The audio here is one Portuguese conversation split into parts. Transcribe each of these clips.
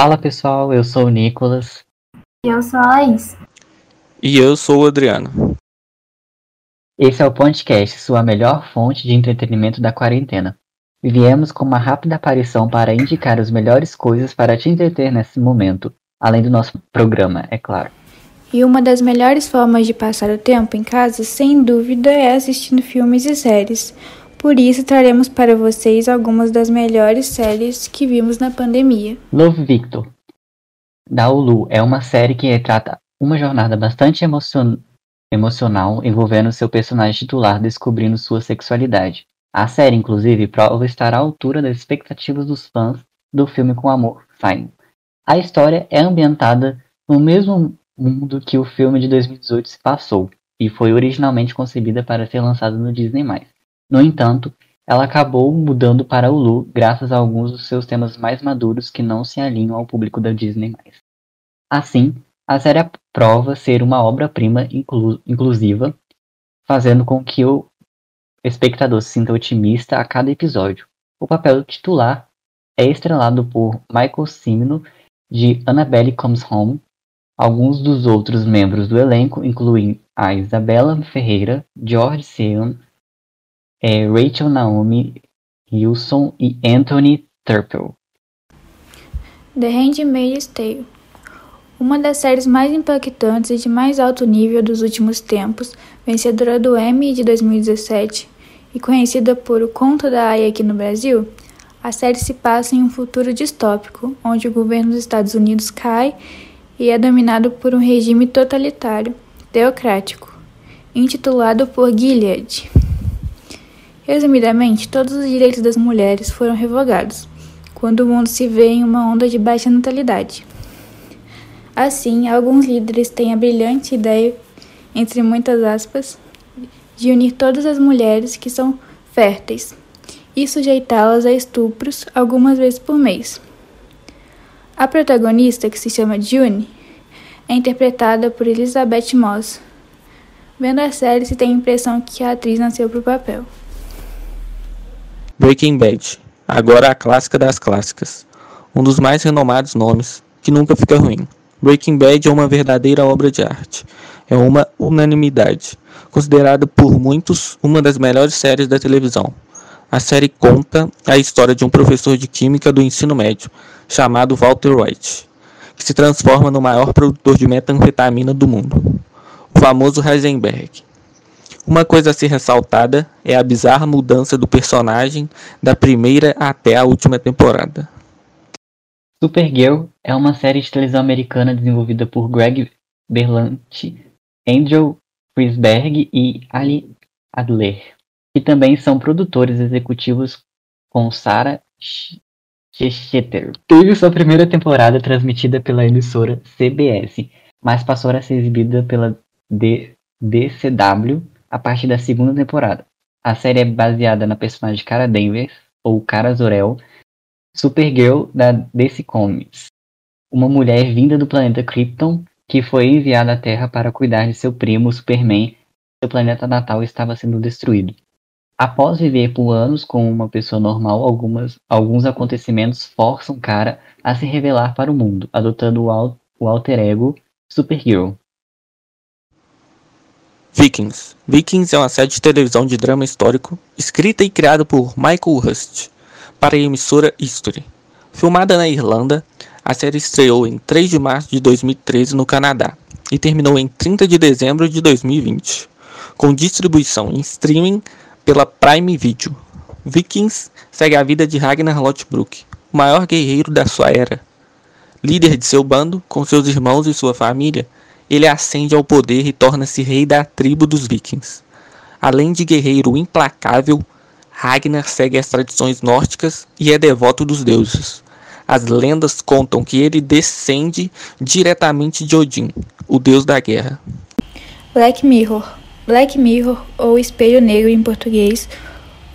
Fala pessoal, eu sou o Nicolas. E eu sou a Laís. E eu sou o Adriano. Esse é o podcast, sua melhor fonte de entretenimento da quarentena. Viemos com uma rápida aparição para indicar as melhores coisas para te entreter nesse momento, além do nosso programa, é claro. E uma das melhores formas de passar o tempo em casa, sem dúvida, é assistindo filmes e séries. Por isso, traremos para vocês algumas das melhores séries que vimos na pandemia. Love Victor, da Hulu, é uma série que retrata uma jornada bastante emocion... emocional envolvendo seu personagem titular descobrindo sua sexualidade. A série, inclusive, prova estar à altura das expectativas dos fãs do filme com amor, Simon. A história é ambientada no mesmo mundo que o filme de 2018 se passou e foi originalmente concebida para ser lançada no Disney+. No entanto, ela acabou mudando para Hulu graças a alguns dos seus temas mais maduros que não se alinham ao público da Disney+. Assim, a série prova ser uma obra-prima inclu inclusiva, fazendo com que o espectador se sinta otimista a cada episódio. O papel titular é estrelado por Michael Cimino, de Annabelle Comes Home, Alguns dos outros membros do elenco incluem a Isabela Ferreira, George Seon, é, Rachel Naomi Wilson e Anthony Turpel. The Handmaid's Tale uma das séries mais impactantes e de mais alto nível dos últimos tempos, vencedora do Emmy de 2017 e conhecida por O Conto da Aya aqui no Brasil, a série se passa em um futuro distópico, onde o governo dos Estados Unidos cai e é dominado por um regime totalitário, teocrático, intitulado por Gilead. Resumidamente, todos os direitos das mulheres foram revogados, quando o mundo se vê em uma onda de baixa natalidade. Assim, alguns líderes têm a brilhante ideia, entre muitas aspas, de unir todas as mulheres que são férteis e sujeitá-las a estupros algumas vezes por mês. A protagonista, que se chama June, é interpretada por Elizabeth Moss. Vendo a série, se tem a impressão que a atriz nasceu para o papel. Breaking Bad, agora a clássica das clássicas. Um dos mais renomados nomes, que nunca fica ruim. Breaking Bad é uma verdadeira obra de arte. É uma unanimidade, considerada por muitos uma das melhores séries da televisão. A série conta a história de um professor de química do ensino médio, chamado Walter White, que se transforma no maior produtor de metanfetamina do mundo, o famoso Heisenberg. Uma coisa a ser ressaltada é a bizarra mudança do personagem da primeira até a última temporada. Supergirl é uma série de televisão americana desenvolvida por Greg Berlanti, Andrew Frisberg e Ali Adler que também são produtores executivos com Sarah Schechter. Teve sua primeira temporada transmitida pela emissora CBS, mas passou a ser exibida pela D DCW a partir da segunda temporada. A série é baseada na personagem Cara Denver, ou Cara Zor-El, Supergirl da DC Comics, uma mulher vinda do planeta Krypton que foi enviada à Terra para cuidar de seu primo Superman. Seu planeta natal estava sendo destruído. Após viver por anos como uma pessoa normal, algumas, alguns acontecimentos forçam Kara a se revelar para o mundo, adotando o, al, o alter ego Superhero. Vikings. Vikings é uma série de televisão de drama histórico, escrita e criada por Michael Hurst, para a emissora History. Filmada na Irlanda, a série estreou em 3 de março de 2013 no Canadá e terminou em 30 de dezembro de 2020, com distribuição em streaming pela Prime Video. Vikings segue a vida de Ragnar Lothbrok, o maior guerreiro da sua era. Líder de seu bando, com seus irmãos e sua família, ele ascende ao poder e torna-se rei da tribo dos Vikings. Além de guerreiro implacável, Ragnar segue as tradições nórdicas e é devoto dos deuses. As lendas contam que ele descende diretamente de Odin, o deus da guerra. Black Mirror Black Mirror, ou Espelho Negro em português,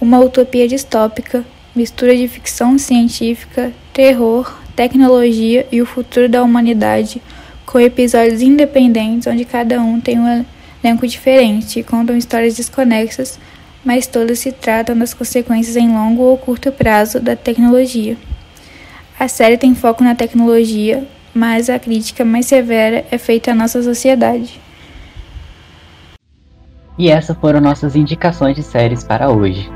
uma utopia distópica, mistura de ficção científica, terror, tecnologia e o futuro da humanidade, com episódios independentes onde cada um tem um elenco diferente e contam histórias desconexas, mas todas se tratam das consequências em longo ou curto prazo da tecnologia. A série tem foco na tecnologia, mas a crítica mais severa é feita à nossa sociedade. E essas foram nossas indicações de séries para hoje.